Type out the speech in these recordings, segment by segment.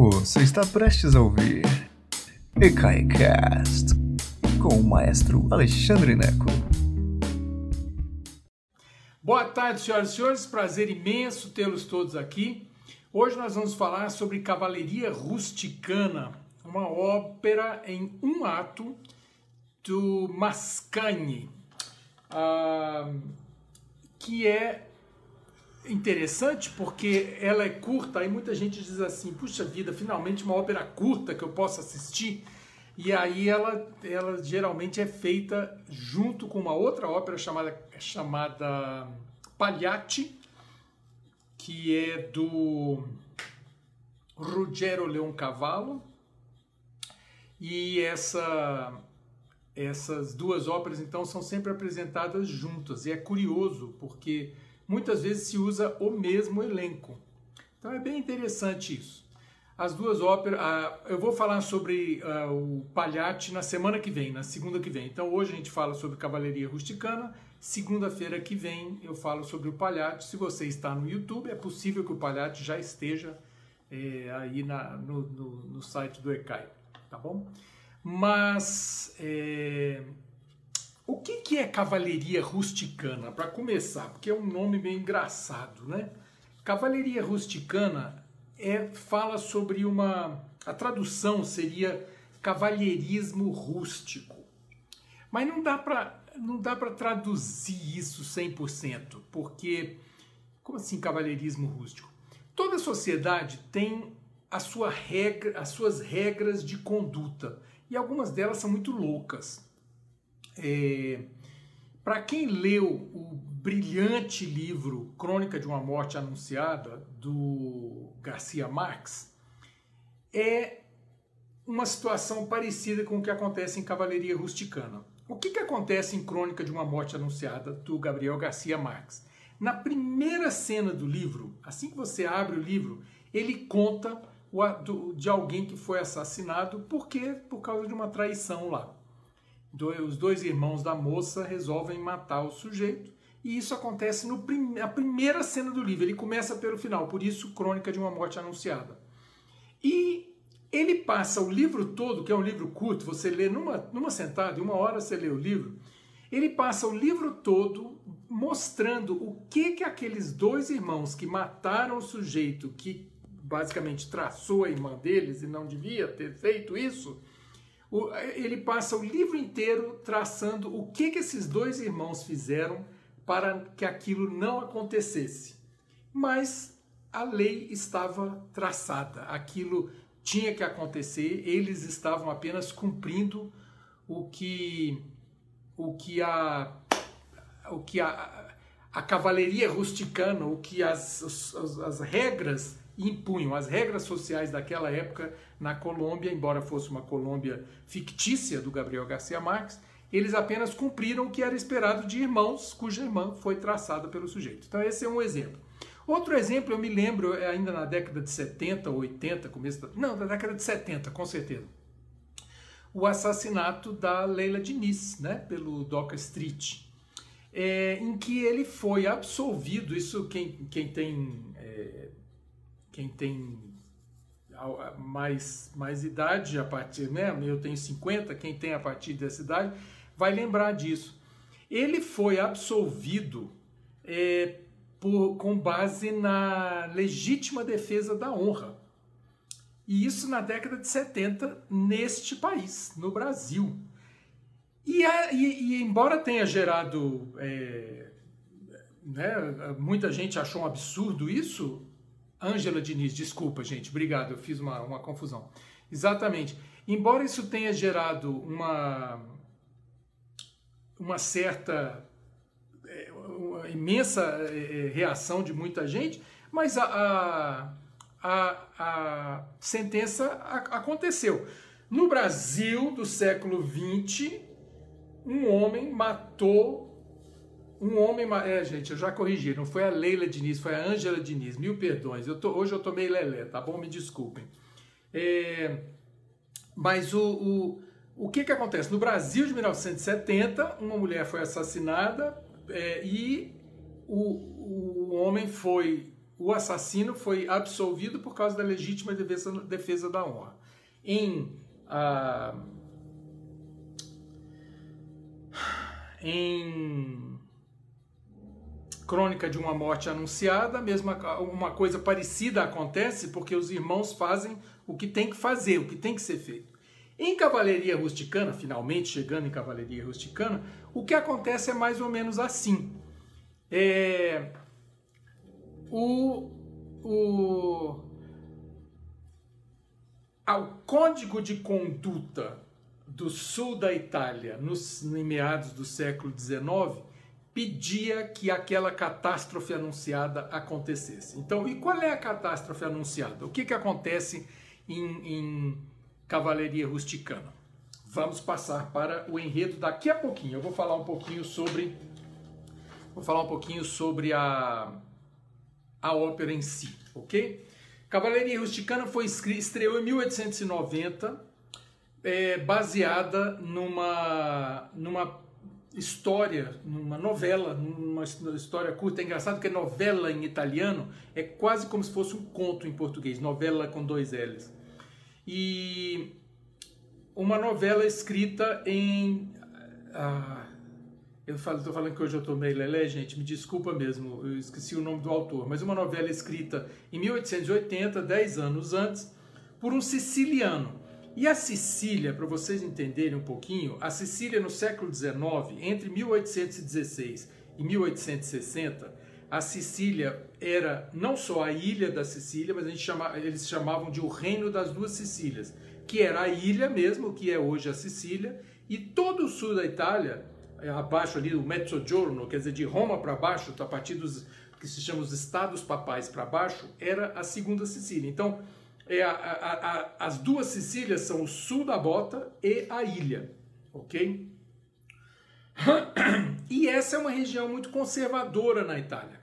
Você está prestes a ouvir EKAICAST com o maestro Alexandre Neco. Boa tarde, senhoras e senhores. Prazer imenso tê-los todos aqui. Hoje nós vamos falar sobre Cavalaria Rusticana, uma ópera em um ato do Mascagni, ah, que é interessante porque ela é curta, aí muita gente diz assim, puxa vida, finalmente uma ópera curta que eu posso assistir. E aí ela, ela geralmente é feita junto com uma outra ópera chamada, chamada Pagliatti, que é do Ruggero Leoncavallo. E essa, essas duas óperas, então, são sempre apresentadas juntas. E é curioso, porque muitas vezes se usa o mesmo elenco. Então é bem interessante isso. As duas óperas, uh, eu vou falar sobre uh, o Pagliatti na semana que vem, na segunda que vem. Então hoje a gente fala sobre Cavalaria Rusticana, segunda-feira que vem eu falo sobre o Pagliatti. Se você está no YouTube, é possível que o Pagliatti já esteja é, aí na, no, no, no, site do ECAI, tá bom? Mas é, o que, que é cavalaria rusticana? Para começar, porque é um nome meio engraçado, né? Cavalaria rusticana é, fala sobre uma. A tradução seria cavalheirismo rústico. Mas não dá para não dá para traduzir isso 100%, porque como assim cavalheirismo rústico? Toda sociedade tem a sua regra, as suas regras de conduta, e algumas delas são muito loucas. É, Para quem leu o brilhante livro Crônica de uma Morte Anunciada, do Garcia Marques, é uma situação parecida com o que acontece em Cavalaria Rusticana. O que, que acontece em Crônica de uma Morte Anunciada, do Gabriel Garcia Marques? Na primeira cena do livro, assim que você abre o livro, ele conta de alguém que foi assassinado, por quê? Por causa de uma traição lá os dois irmãos da moça resolvem matar o sujeito. E isso acontece na prim primeira cena do livro. Ele começa pelo final, por isso, Crônica de uma Morte Anunciada. E ele passa o livro todo, que é um livro curto, você lê numa, numa sentada, em uma hora você lê o livro. Ele passa o livro todo mostrando o que que aqueles dois irmãos que mataram o sujeito que basicamente traçou a irmã deles e não devia ter feito isso, ele passa o livro inteiro traçando o que, que esses dois irmãos fizeram para que aquilo não acontecesse. Mas a lei estava traçada, aquilo tinha que acontecer, eles estavam apenas cumprindo o que o que a o que a, a cavalaria rusticana, o que as, as, as regras impunham as regras sociais daquela época na Colômbia, embora fosse uma Colômbia fictícia do Gabriel Garcia Marques, eles apenas cumpriram o que era esperado de irmãos cuja irmã foi traçada pelo sujeito. Então esse é um exemplo. Outro exemplo, eu me lembro é ainda na década de 70 ou 80, começo da, não, da década de 70, com certeza. O assassinato da Leila Diniz, né, pelo Doca Street, é, em que ele foi absolvido, isso quem, quem tem é, quem tem mais, mais idade a partir, né? Eu tenho 50, quem tem a partir dessa idade vai lembrar disso. Ele foi absolvido é, por, com base na legítima defesa da honra. E isso na década de 70 neste país, no Brasil. E, a, e, e embora tenha gerado. É, né, muita gente achou um absurdo isso, Ângela Diniz, desculpa, gente, obrigado, eu fiz uma, uma confusão. Exatamente. Embora isso tenha gerado uma, uma certa, é, uma imensa é, é, reação de muita gente, mas a, a, a, a sentença aconteceu. No Brasil do século XX, um homem matou um homem. É, gente, eu já corrigi, não foi a Leila Diniz, foi a Ângela Diniz. Mil perdões. Eu tô, hoje eu tô meio lelé, tá bom? Me desculpem. É, mas o, o, o que, que acontece? No Brasil de 1970, uma mulher foi assassinada é, e o, o homem foi o assassino foi absolvido por causa da legítima defesa, defesa da honra. Em, ah, em Crônica de uma Morte Anunciada, mesma, uma coisa parecida acontece porque os irmãos fazem o que tem que fazer, o que tem que ser feito. Em Cavalaria Rusticana, finalmente chegando em Cavalaria Rusticana, o que acontece é mais ou menos assim. É, o, o, ao código de conduta do sul da Itália, nos, meados do século XIX, pedia que aquela catástrofe anunciada acontecesse. Então, e qual é a catástrofe anunciada? O que, que acontece em, em Cavalaria Rusticana? Vamos passar para o enredo daqui a pouquinho. Eu vou falar um pouquinho sobre, vou falar um pouquinho sobre a, a ópera em si, ok? Cavalaria Rusticana foi estreou em 1890, é, baseada numa, numa história, numa novela, numa história curta. É engraçado que é novela em italiano é quase como se fosse um conto em português, novela com dois L's. E uma novela escrita em. Ah, eu estou falando que hoje eu estou meio lelé, gente, me desculpa mesmo, eu esqueci o nome do autor, mas uma novela escrita em 1880, 10 anos antes, por um siciliano e a Sicília, para vocês entenderem um pouquinho, a Sicília no século XIX, entre 1816 e 1860, a Sicília era não só a ilha da Sicília, mas chama, eles chamavam de o Reino das Duas Sicílias, que era a ilha mesmo, que é hoje a Sicília, e todo o sul da Itália, é, abaixo ali, o Mezzogiorno, quer dizer, de Roma para baixo, a partir dos que se chamam os estados papais para baixo, era a segunda Sicília. Então, é a, a, a, as duas Sicílias são o sul da bota e a ilha, ok? E essa é uma região muito conservadora na Itália,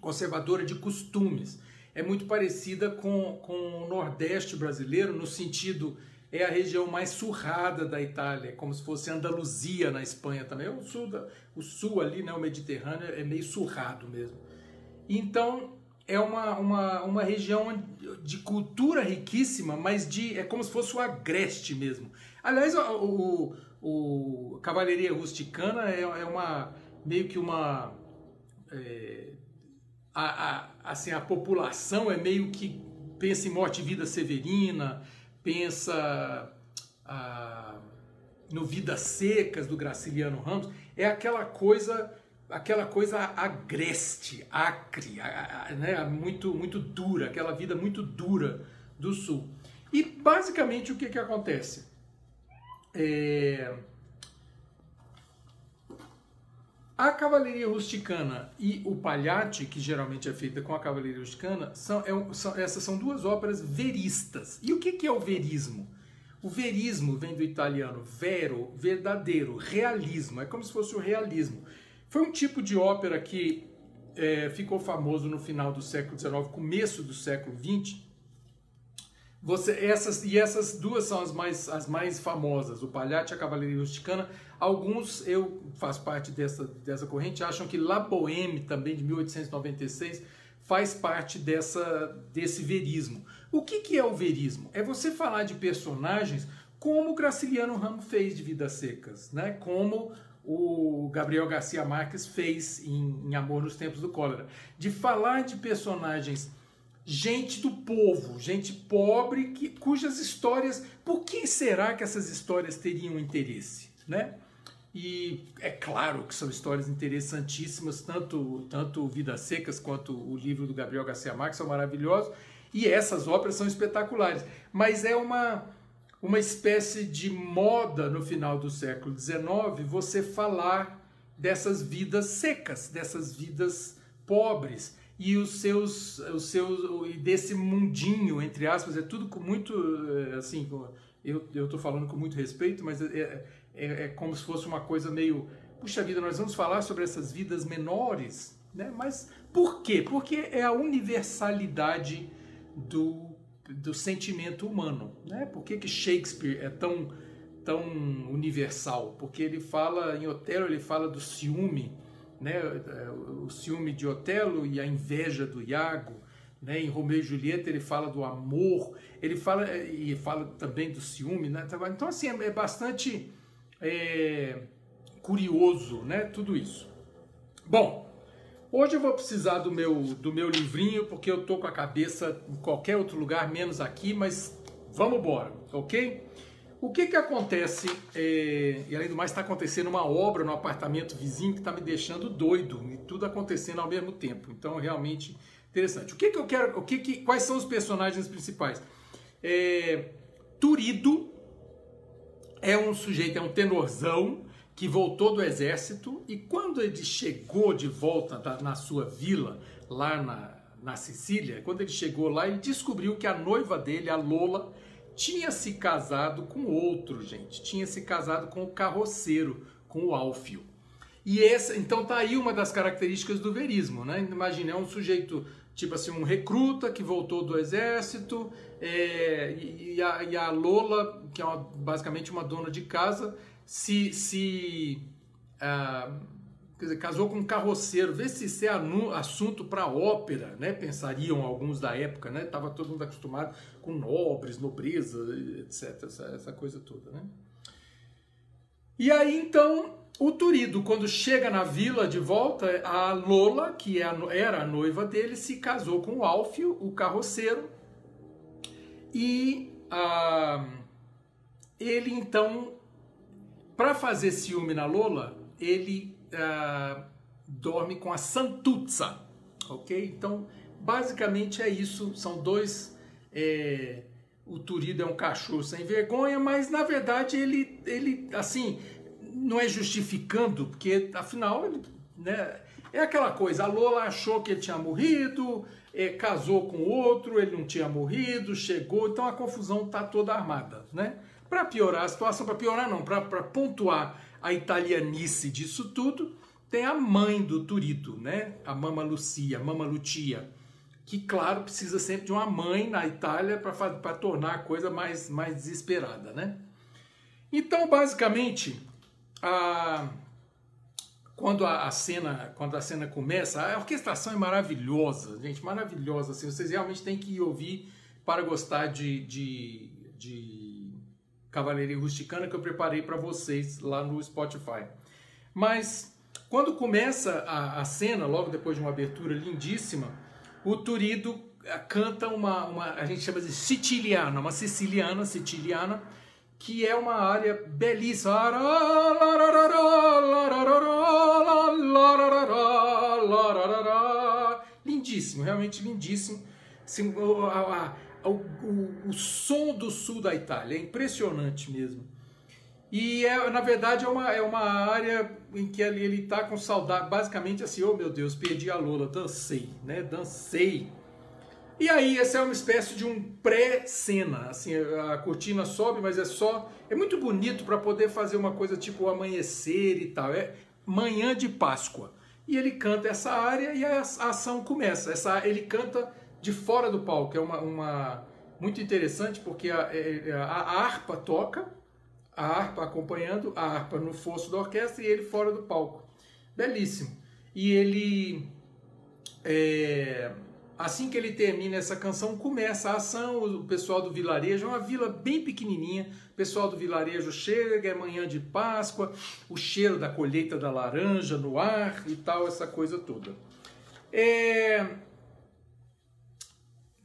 conservadora de costumes. É muito parecida com, com o Nordeste brasileiro, no sentido, é a região mais surrada da Itália, como se fosse Andaluzia na Espanha também. O sul, da, o sul ali, né, o Mediterrâneo, é meio surrado mesmo. Então, é uma, uma, uma região de cultura riquíssima, mas de é como se fosse o agreste mesmo. Aliás, o, o, o Cavalaria Rusticana é, é, uma meio que uma é, a, a, assim a população é meio que pensa em morte e vida severina, pensa a, no Vidas Secas do Graciliano Ramos, é aquela coisa aquela coisa agreste, acre, né, muito, muito dura, aquela vida muito dura do Sul. E basicamente o que, que acontece? É... A cavalaria rusticana e o palhate, que geralmente é feita com a cavalaria rusticana, são, é, são, essas são duas óperas veristas. E o que, que é o verismo? O verismo vem do italiano vero, verdadeiro, realismo. É como se fosse o realismo. Foi um tipo de ópera que é, ficou famoso no final do século XIX, começo do século XX. Você, essas, e essas duas são as mais, as mais famosas, o Palhate e a Cavalaria Rusticana. Alguns, eu faço parte dessa, dessa corrente, acham que La Boheme, também de 1896, faz parte dessa, desse verismo. O que, que é o verismo? É você falar de personagens como o Graciliano Ramos fez de Vidas Secas, né? como o Gabriel Garcia Marques fez em, em Amor nos Tempos do Cólera, de falar de personagens gente do povo, gente pobre, que, cujas histórias, por que será que essas histórias teriam interesse, né? E é claro que são histórias interessantíssimas, tanto, tanto Vidas Secas quanto o livro do Gabriel Garcia Marques são maravilhosos, e essas óperas são espetaculares, mas é uma uma espécie de moda no final do século XIX você falar dessas vidas secas, dessas vidas pobres e os seus, os seus desse mundinho entre aspas é tudo com muito eh, assim eu estou falando com muito respeito, mas é, é, é como se fosse uma coisa meio puxa vida nós vamos falar sobre essas vidas menores, né? Mas por quê? Porque é a universalidade do do sentimento humano. Né? Por que, que Shakespeare é tão, tão universal? Porque ele fala, em Otelo, ele fala do ciúme né, o ciúme de Otelo e a inveja do Iago, né, em Romeu e Julieta ele fala do amor, ele fala e fala também do ciúme, né? Então assim é, bastante é, curioso, né? Tudo isso. Bom, hoje eu vou precisar do meu do meu livrinho porque eu tô com a cabeça em qualquer outro lugar menos aqui, mas vamos embora, ok? O que que acontece, é, e além do mais está acontecendo uma obra no apartamento vizinho que está me deixando doido, e tudo acontecendo ao mesmo tempo, então realmente interessante. O que que eu quero, o que que, quais são os personagens principais? É, Turido é um sujeito, é um tenorzão que voltou do exército e quando ele chegou de volta na sua vila, lá na, na Sicília, quando ele chegou lá, ele descobriu que a noiva dele, a Lola, tinha se casado com outro, gente. Tinha se casado com o carroceiro, com o Alfio. E essa, então tá aí uma das características do verismo, né? Imagina, é um sujeito, tipo assim, um recruta que voltou do exército, é, e, a, e, a, Lola, que é uma, basicamente uma dona de casa, se, se ah, dizer, casou com um carroceiro. Vê se isso é assunto para ópera, né? Pensariam alguns da época, né? Tava todo mundo acostumado com nobres, nobreza, etc. Essa, essa coisa toda, né? E aí então o Turido, quando chega na vila de volta, a Lola, que é era a noiva dele, se casou com o Alfio, o carroceiro, e ah, ele então, para fazer ciúme na Lola, ele uh, dorme com a Santuzza, ok? Então, basicamente é isso. São dois. É, o Turido é um cachorro sem vergonha, mas na verdade ele, ele assim, não é justificando, porque afinal ele, né, é aquela coisa. A Lola achou que ele tinha morrido, é, casou com outro, ele não tinha morrido, chegou, então a confusão está toda armada, né? Para piorar a situação, para piorar não, para pontuar a italianice disso tudo, tem a mãe do Turito, né? A Mama Lucia, Mama Lucia, que, claro, precisa sempre de uma mãe na Itália para tornar a coisa mais, mais desesperada, né? Então, basicamente, a, quando a, a, cena quando a cena começa, a orquestração é maravilhosa, gente, maravilhosa. Assim, vocês realmente têm que ouvir para gostar de, de, de Cavalaria Rusticana que eu preparei para vocês lá no Spotify. Mas quando começa a, a, cena, logo depois de uma abertura lindíssima, o Turido eh, canta uma, uma, a gente chama de siciliana, uma siciliana, siciliana, que é uma área belíssima. Lindíssimo, realmente lindíssimo. O, o, o som do sul da Itália, é impressionante mesmo. E é, na verdade é uma, é uma área em que ele está com saudade, basicamente assim, oh meu Deus, perdi a Lola, dancei, né? Dancei. E aí, essa é uma espécie de um pré-cena, assim, a cortina sobe, mas é só, é muito bonito para poder fazer uma coisa tipo amanhecer e tal, é manhã de Páscoa. E ele canta essa área e a ação começa. Essa, ele canta de fora do palco. É uma, uma muito interessante porque a, é, é, a, a, harpa toca, a harpa acompanhando, a harpa no fosso da orquestra e ele fora do palco. Belíssimo. E ele. É, assim que ele termina essa canção, começa a ação. O pessoal do vilarejo, é uma vila bem pequenininha. O pessoal do vilarejo chega, é manhã de Páscoa, o cheiro da colheita da laranja no ar e tal, essa coisa toda. É,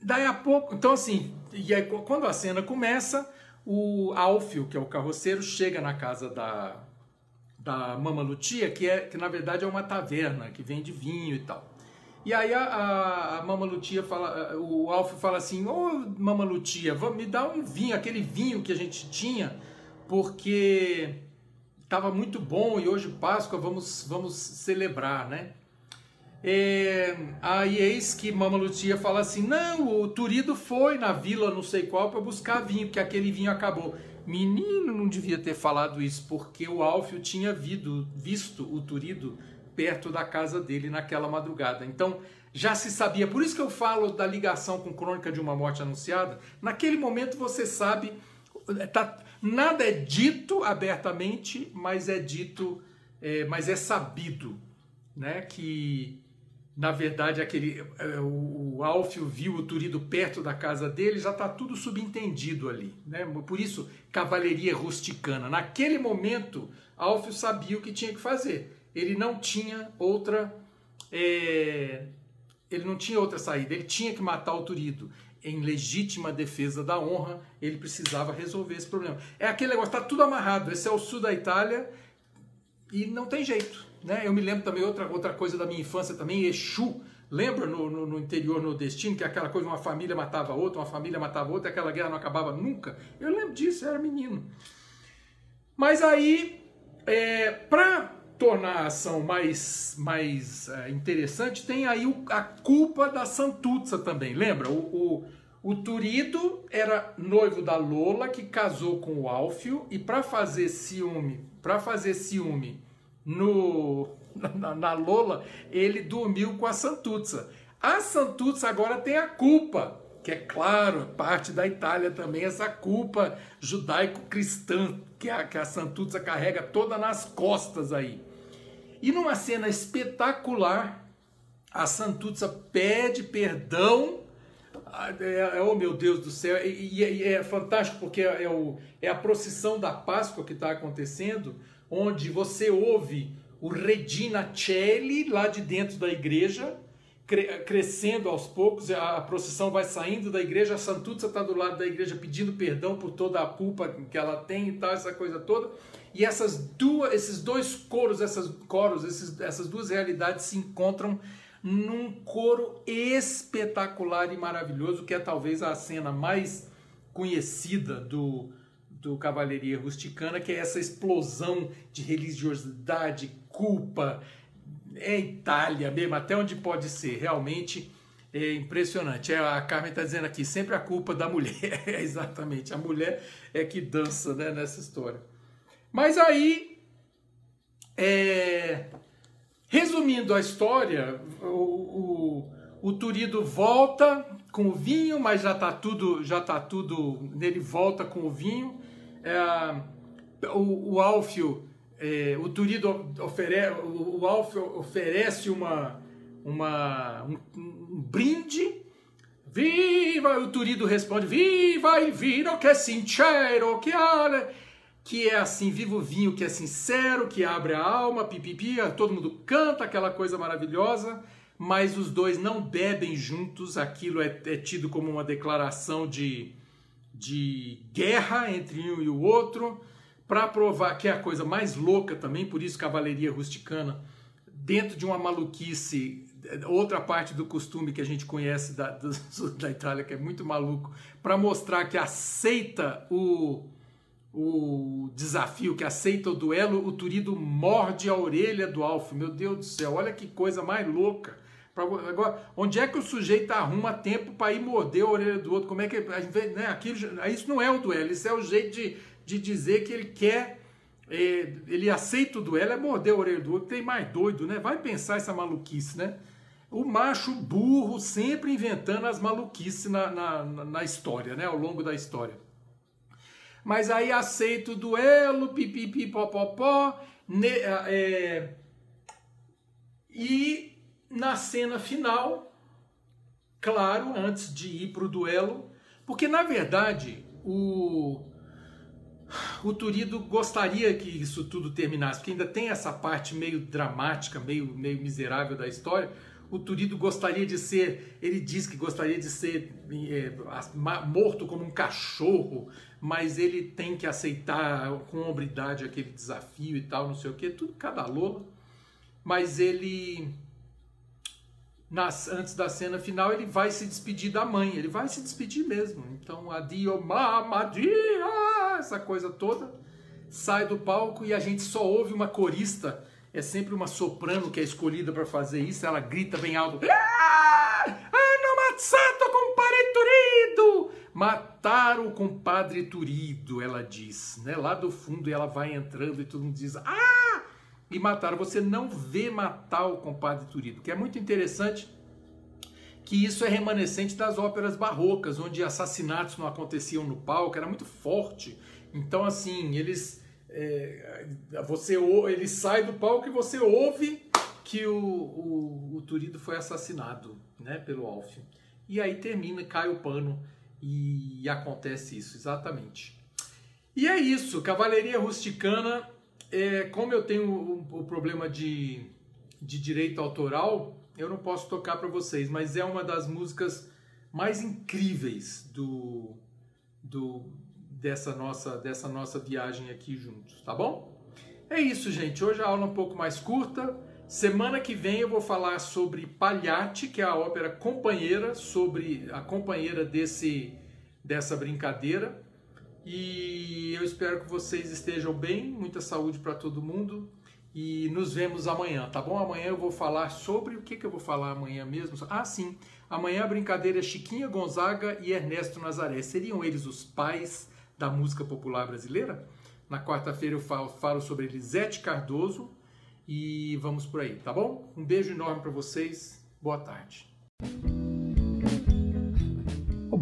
Daí a pouco, então assim, e aí, quando a cena começa, o Alfio, que é o carroceiro, chega na casa da, da Mama Lutia, que, é, que na verdade é uma taverna que vende vinho e tal. E aí a, a, Mama Lutia fala, o Alfio fala assim, ô Mama Lutia, me dá um vinho, aquele vinho que a gente tinha, porque estava muito bom e hoje Páscoa vamos, vamos celebrar, né? É, aí eis que Mama Lucia fala assim: não, o Turido foi na vila não sei qual para buscar vinho, porque aquele vinho acabou. Menino não devia ter falado isso, porque o Alfio tinha vido, visto o Turido perto da casa dele naquela madrugada. Então já se sabia, por isso que eu falo da ligação com Crônica de uma Morte Anunciada. Naquele momento você sabe, tá, nada é dito abertamente, mas é dito, é, mas é sabido né? Que na verdade aquele é, o, o Alfio viu o Turido perto da casa dele, já está tudo subentendido ali, né? Por isso cavalaria rusticana. Naquele momento, Alfio sabia o que tinha que fazer. Ele não tinha outra é, ele não tinha outra saída. Ele tinha que matar o Turido em legítima defesa da honra. Ele precisava resolver esse problema. É aquele negócio, está tudo amarrado. Esse é o sul da Itália e não tem jeito. Né? Eu me lembro também outra, outra coisa da minha infância também, Exu. Lembra no, no, no interior nordestino que aquela coisa, uma família matava outra, uma família matava outra, aquela guerra não acabava nunca? Eu lembro disso, eu era menino. Mas aí, é, para tornar a ação mais, mais é, interessante, tem aí o, a culpa da Santuzza também. Lembra? O, o, o Turido era noivo da Lola, que casou com o Alfio, e para fazer ciúme, para fazer ciúme no, na, na, Lola, ele dormiu com a Santuzza. A Santuzza agora tem a culpa, que é claro, parte da Itália também, essa culpa judaico-cristã que a, que a Santuzza carrega toda nas costas aí. E numa cena espetacular, a Santuzza pede perdão é, é, oh meu Deus do céu, e, e, é fantástico porque é, é, o, é a procissão da Páscoa que está acontecendo, onde você ouve o Regina Celli lá de dentro da igreja, cre crescendo aos poucos, a, procissão vai saindo da igreja, a Santuzza está do lado da igreja pedindo perdão por toda a culpa que ela tem e tal, essa coisa toda. E essas duas, esses dois coros, essas coros, esses, essas duas realidades se encontram num coro espetacular e maravilhoso, que é talvez a cena mais conhecida do, do Cavalaria Rusticana, que é essa explosão de religiosidade, culpa, é Itália mesmo, até onde pode ser, realmente é impressionante. É, a Carmen está dizendo aqui, sempre a culpa da mulher, é exatamente, a mulher é que dança né, nessa história. Mas aí, é, resumindo a história, o, o, o Turido volta com o vinho, mas já está tudo, já tá tudo, nele volta com o vinho, é, o, o Alfio, é, o Turido ofere, o, o Alfio oferece uma, uma, um, um brinde. Viva! O Turido responde: Viva il vino che è sincero, que que é assim, viva o vinho que é sincero, que abre a alma, pipipi, todo mundo canta aquela coisa maravilhosa, mas os dois não bebem juntos, aquilo é, é tido como uma declaração de, de guerra entre um e o outro, para provar que é a coisa mais louca também, por isso cavalaria rusticana, dentro de uma maluquice, outra parte do costume que a gente conhece da, do, da Itália, que é muito maluco, para mostrar que aceita o, o desafio, que aceita o duelo, o Turido morde a orelha do Alfio. Meu Deus do céu, olha que coisa mais louca. Agora, onde é que o sujeito arruma tempo para ir morder a orelha do outro? Como é que. Né, aquilo, isso não é o duelo, isso é o jeito de, de dizer que ele quer. É, ele aceita o duelo, é morder a orelha do outro. Tem mais doido, né? Vai pensar essa maluquice, né? O macho burro sempre inventando as maluquices na, na, na história, né? Ao longo da história. Mas aí aceita o duelo, pipipi, popopó, ne, é, e na cena final, claro, antes de ir para o duelo, porque na verdade o, o Turido gostaria que isso tudo terminasse, porque ainda tem essa parte meio dramática, meio, meio miserável da história. O Turido gostaria de ser, ele diz que gostaria de ser é, morto como um cachorro, mas ele tem que aceitar com hombridade aquele desafio e tal, não sei o que, tudo cada lola. Mas ele nas, antes da cena final, ele vai se despedir da mãe, ele vai se despedir mesmo. Então, adio mama essa coisa toda, sai do palco e a gente só ouve uma corista, é sempre uma soprano que é escolhida para fazer isso, ela grita bem alto: ah, Hanno mazzato compare Turido! Mataram o compadre Turido, ela diz, né? Lá do fundo ela vai entrando e todo mundo diz: Ah! E mataram. Você não vê matar o compadre Turido, que é muito interessante que isso é remanescente das óperas barrocas, onde assassinatos não aconteciam no palco, era muito forte. Então, assim, eles. É, você ele sai do palco e você ouve que o, o, o Turido foi assassinado né, pelo Alf. E aí termina, cai o pano e acontece isso, exatamente. E é isso, Cavalaria Rusticana, é, como eu tenho o, problema de, de direito autoral, eu não posso tocar para vocês, mas é uma das músicas mais incríveis do, do dessa nossa dessa nossa viagem aqui juntos, tá bom? É isso, gente. Hoje a aula é um pouco mais curta. Semana que vem eu vou falar sobre Pagliatti, que é a ópera companheira, sobre a companheira desse dessa brincadeira. E eu espero que vocês estejam bem, muita saúde para todo mundo e nos vemos amanhã, tá bom? Amanhã eu vou falar sobre o que, que eu vou falar amanhã mesmo. Ah, sim, amanhã a brincadeira é Chiquinha Gonzaga e Ernesto Nazaré. Seriam eles os pais da música popular brasileira? Na quarta-feira eu falo, falo sobre Elisete Cardoso e vamos por aí, tá bom? Um beijo enorme para vocês, boa tarde.